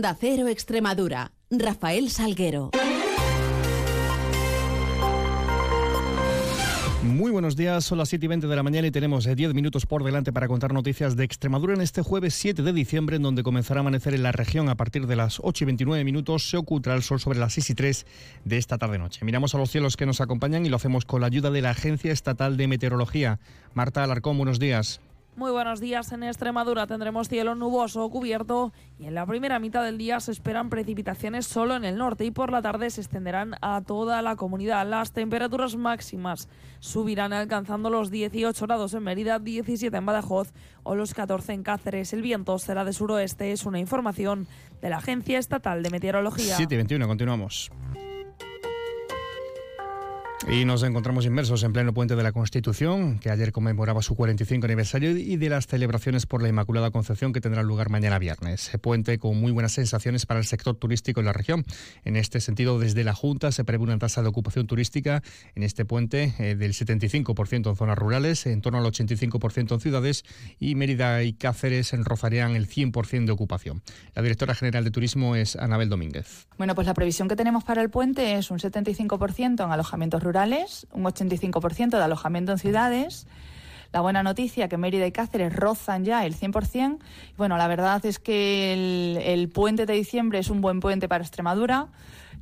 Da Cero Extremadura, Rafael Salguero. Muy buenos días, son las 7 y 20 de la mañana y tenemos 10 eh, minutos por delante para contar noticias de Extremadura en este jueves 7 de diciembre, en donde comenzará a amanecer en la región a partir de las 8 y 29 minutos. Se ocultará el sol sobre las 6 y 3 de esta tarde-noche. Miramos a los cielos que nos acompañan y lo hacemos con la ayuda de la Agencia Estatal de Meteorología. Marta Alarcón, buenos días. Muy buenos días. En Extremadura tendremos cielo nuboso cubierto y en la primera mitad del día se esperan precipitaciones solo en el norte y por la tarde se extenderán a toda la comunidad. Las temperaturas máximas subirán alcanzando los 18 grados en Mérida, 17 en Badajoz o los 14 en Cáceres. El viento será de suroeste. Es una información de la Agencia Estatal de Meteorología. 7 y 21, continuamos. Y nos encontramos inmersos en pleno puente de la Constitución, que ayer conmemoraba su 45 aniversario, y de las celebraciones por la Inmaculada Concepción que tendrán lugar mañana viernes. Puente con muy buenas sensaciones para el sector turístico en la región. En este sentido, desde la Junta se prevé una tasa de ocupación turística en este puente eh, del 75% en zonas rurales, en torno al 85% en ciudades, y Mérida y Cáceres rozarían el 100% de ocupación. La directora general de Turismo es Anabel Domínguez. Bueno, pues la previsión que tenemos para el puente es un 75% en alojamientos rurales un 85% de alojamiento en ciudades. La buena noticia que Mérida y Cáceres rozan ya el 100%. Bueno, la verdad es que el, el puente de diciembre es un buen puente para Extremadura.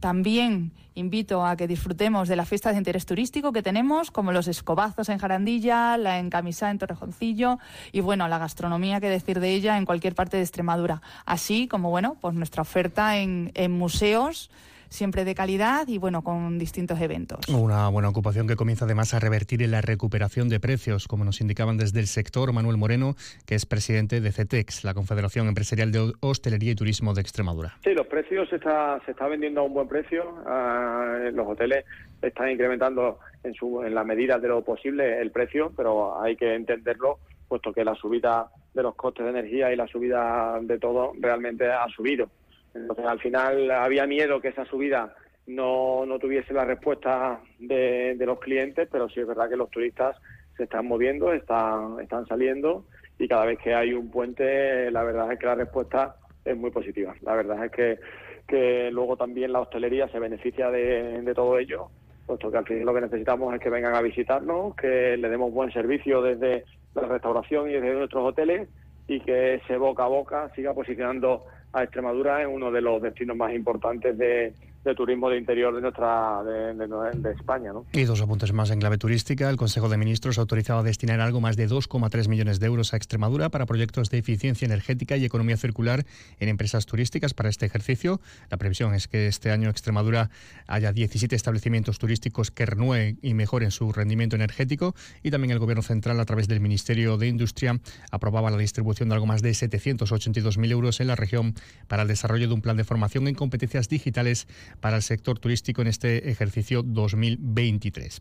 También invito a que disfrutemos de las fiestas de interés turístico que tenemos, como los escobazos en Jarandilla, la encamisada en Torrejoncillo y, bueno, la gastronomía, que decir de ella, en cualquier parte de Extremadura. Así como, bueno, pues nuestra oferta en, en museos siempre de calidad y bueno, con distintos eventos. Una buena ocupación que comienza además a revertir en la recuperación de precios, como nos indicaban desde el sector Manuel Moreno, que es presidente de CETEX, la Confederación Empresarial de Hostelería y Turismo de Extremadura. Sí, los precios se está, se está vendiendo a un buen precio. Ah, los hoteles están incrementando en, su, en la medida de lo posible el precio, pero hay que entenderlo, puesto que la subida de los costes de energía y la subida de todo realmente ha subido. Entonces, al final había miedo que esa subida no, no tuviese la respuesta de, los clientes, pero sí es verdad que los turistas se están moviendo, están, están saliendo y cada vez que hay un puente, la verdad es que la respuesta es muy positiva. La verdad es que, que luego también la hostelería se beneficia de, de todo ello, puesto que al final lo que necesitamos es que vengan a visitarnos, que le demos buen servicio desde la restauración y desde nuestros hoteles y que ese boca a boca siga posicionando a Extremadura es uno de los destinos más importantes de, de turismo de interior de nuestra de, España. ¿no? Y dos apuntes más en clave turística. El Consejo de Ministros ha autorizado a destinar algo más de 2,3 millones de euros a Extremadura para proyectos de eficiencia energética y economía circular en empresas turísticas para este ejercicio. La previsión es que este año Extremadura haya 17 establecimientos turísticos que renueven y mejoren su rendimiento energético y también el Gobierno Central a través del Ministerio de Industria aprobaba la distribución de algo más de 782.000 euros en la región para el desarrollo de un plan de formación en competencias digitales para el sector turístico en este ejercicio 2023.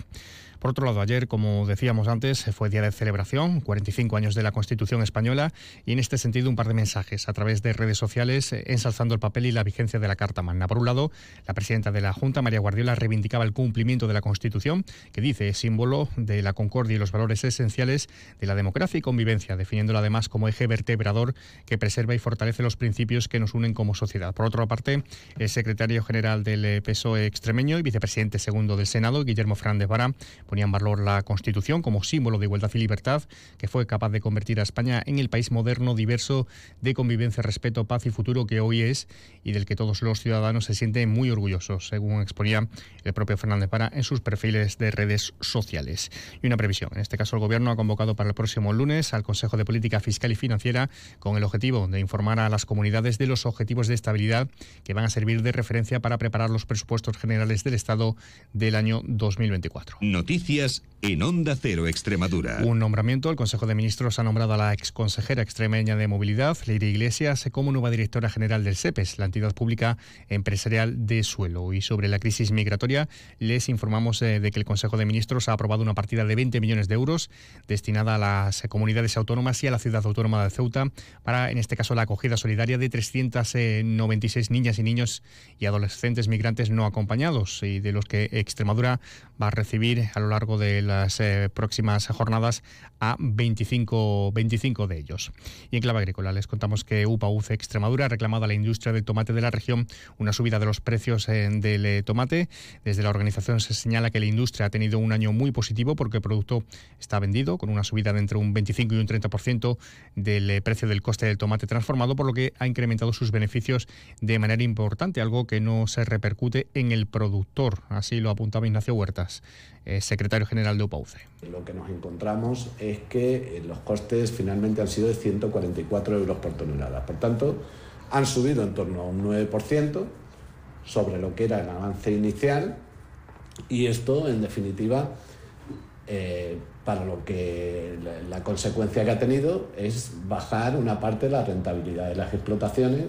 Por otro lado, ayer, como decíamos antes, fue día de celebración, 45 años de la Constitución española, y en este sentido un par de mensajes a través de redes sociales eh, ensalzando el papel y la vigencia de la Carta Magna. Por un lado, la presidenta de la Junta, María Guardiola, reivindicaba el cumplimiento de la Constitución, que dice es símbolo de la concordia y los valores esenciales de la democracia y convivencia, definiéndola además como eje vertebrador que preserva y fortalece los principios que nos unen como sociedad. Por otra parte, el secretario general del PSOE extremeño y vicepresidente segundo del Senado, Guillermo Fernández Vara, ponía en valor la Constitución como símbolo de igualdad y libertad, que fue capaz de convertir a España en el país moderno, diverso, de convivencia, respeto, paz y futuro que hoy es y del que todos los ciudadanos se sienten muy orgullosos, según exponía el propio Fernández Para en sus perfiles de redes sociales. Y una previsión. En este caso, el Gobierno ha convocado para el próximo lunes al Consejo de Política Fiscal y Financiera con el objetivo de informar a las comunidades de los objetivos de estabilidad que van a servir de referencia para preparar los presupuestos generales del Estado del año 2024. Noticias Noticias en Onda Cero Extremadura. Un nombramiento. El Consejo de Ministros ha nombrado a la exconsejera extremeña de Movilidad, Leire Iglesias, como nueva directora general del SEPES, la entidad pública empresarial de suelo. Y sobre la crisis migratoria, les informamos eh, de que el Consejo de Ministros ha aprobado una partida de 20 millones de euros destinada a las comunidades autónomas y a la ciudad autónoma de Ceuta para, en este caso, la acogida solidaria de 396 niñas y niños y adolescentes migrantes no acompañados y de los que Extremadura va a recibir a lo largo de las eh, próximas jornadas a 25, 25 de ellos. Y en clave agrícola les contamos que UPA UCE Extremadura ha reclamado a la industria de tomate de la región una subida de los precios eh, del eh, tomate. Desde la organización se señala que la industria ha tenido un año muy positivo porque el producto está vendido con una subida de entre un 25 y un 30% del precio del coste del tomate transformado, por lo que ha incrementado sus beneficios de manera importante, algo que no se repercute en el productor. Así lo apuntaba Ignacio Huertas, secretario general de UPAUCE. Lo que nos encontramos es que los costes finalmente han sido de 144 euros por tonelada. Por tanto, han subido en torno a un 9% sobre lo que era el avance inicial y esto, en definitiva, eh, para lo que la, consecuencia que ha tenido es bajar una parte de la rentabilidad de las explotaciones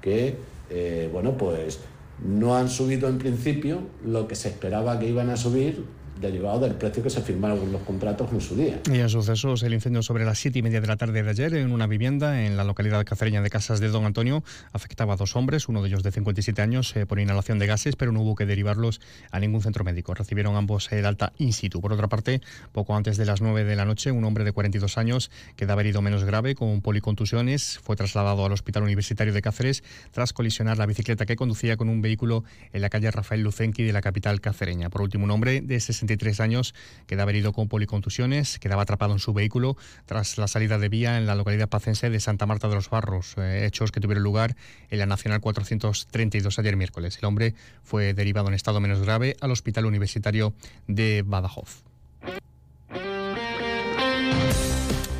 que, eh, bueno, pues no han subido en principio lo que se esperaba que iban a subir derivado del precio que se firmaron los contratos en su día. Y en sucesos, el incendio sobre las siete y media de la tarde de ayer en una vivienda en la localidad cacereña de Casas de Don Antonio afectaba a dos hombres, uno de ellos de 57 años, eh, por inhalación de gases, pero no hubo que derivarlos a ningún centro médico. Recibieron ambos el alta in situ. Por otra parte, poco antes de las 9 de la noche, un hombre de 42 años que da herido menos grave con policontusiones fue trasladado al Hospital Universitario de Cáceres tras colisionar la bicicleta que conducía con un vehículo en la calle Rafael Lucenqui de la capital cacereña. Por último, un hombre de 60 años quedaba herido con policontusiones, quedaba atrapado en su vehículo tras la salida de vía en la localidad pacense de Santa Marta de los Barros, eh, hechos que tuvieron lugar en la Nacional 432 ayer miércoles. El hombre fue derivado en estado menos grave al Hospital Universitario de Badajoz.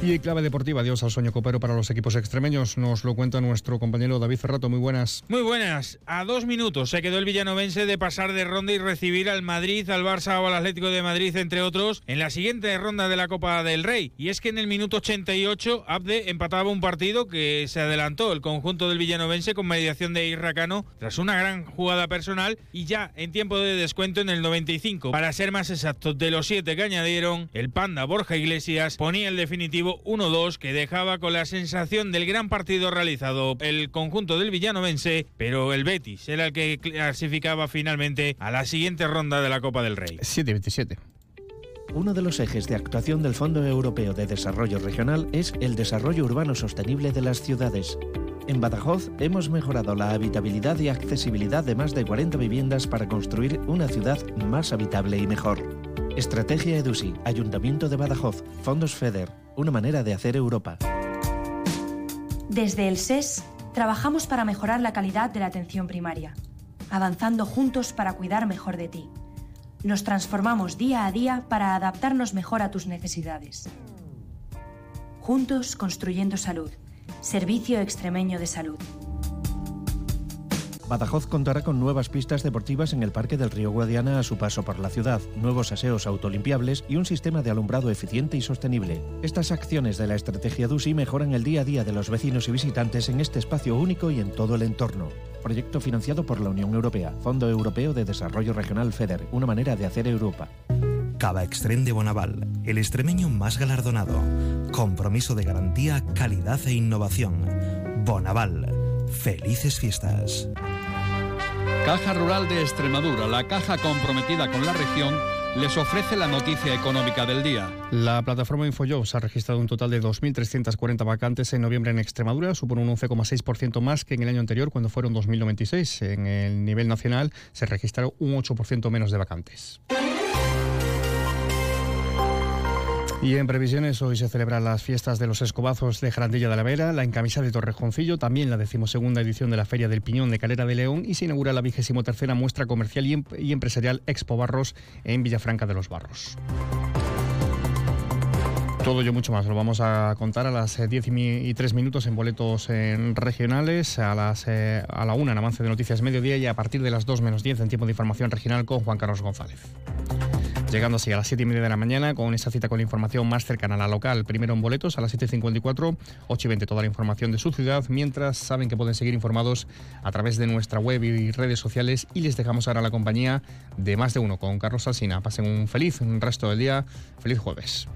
Y clave deportiva, adiós al sueño copero para los equipos extremeños. Nos lo cuenta nuestro compañero David Ferrato. Muy buenas. Muy buenas. A dos minutos se quedó el villanovense de pasar de ronda y recibir al Madrid, al Barça o al Atlético de Madrid, entre otros, en la siguiente ronda de la Copa del Rey. Y es que en el minuto 88 Abde empataba un partido que se adelantó el conjunto del villanovense con mediación de Irracano tras una gran jugada personal y ya en tiempo de descuento en el 95. Para ser más exactos, de los siete que añadieron, el Panda Borja Iglesias ponía el definitivo 1-2 que dejaba con la sensación del gran partido realizado el conjunto del villanovense, pero el Betis era el que clasificaba finalmente a la siguiente ronda de la Copa del Rey. 7-27. Uno de los ejes de actuación del Fondo Europeo de Desarrollo Regional es el desarrollo urbano sostenible de las ciudades. En Badajoz hemos mejorado la habitabilidad y accesibilidad de más de 40 viviendas para construir una ciudad más habitable y mejor. Estrategia EDUSI, Ayuntamiento de Badajoz, Fondos FEDER, una manera de hacer Europa. Desde el SES, trabajamos para mejorar la calidad de la atención primaria, avanzando juntos para cuidar mejor de ti. Nos transformamos día a día para adaptarnos mejor a tus necesidades. Juntos construyendo salud. Servicio Extremeño de Salud. Badajoz contará con nuevas pistas deportivas en el Parque del Río Guadiana a su paso por la ciudad, nuevos aseos autolimpiables y un sistema de alumbrado eficiente y sostenible. Estas acciones de la estrategia DUSI mejoran el día a día de los vecinos y visitantes en este espacio único y en todo el entorno. Proyecto financiado por la Unión Europea, Fondo Europeo de Desarrollo Regional FEDER, una manera de hacer Europa. Cava Extrem de Bonaval, el extremeño más galardonado. Compromiso de garantía, calidad e innovación. Bonaval. Felices fiestas. Caja Rural de Extremadura, la caja comprometida con la región, les ofrece la noticia económica del día. La plataforma InfoJobs ha registrado un total de 2.340 vacantes en noviembre en Extremadura, supone un 11,6% más que en el año anterior cuando fueron 2.096. En el nivel nacional se registraron un 8% menos de vacantes. Y en previsiones, hoy se celebran las fiestas de los escobazos de Jarandilla de la Vera, la encamisa de Torrejoncillo, también la decimosegunda edición de la Feria del Piñón de Calera de León y se inaugura la vigésimo tercera muestra comercial y, em-, empresarial Expo Barros en Villafranca de los Barros. Todo y mucho más lo vamos a contar a las 10 eh, y 3 minutos en boletos regionales, a, las, eh, a la 1 en avance de noticias mediodía y a partir de las 2 menos 10 en tiempo de información regional con Juan Carlos González. Llegando así a las 7 y media de la mañana con esa cita con la información más cercana a la local. Primero en boletos a las 7.54, 8 y 20 toda la información de su ciudad, mientras saben que pueden seguir informados a través de nuestra web y redes sociales y les dejamos ahora la compañía de más de uno con Carlos Alsina. Pasen un feliz resto del día, feliz jueves.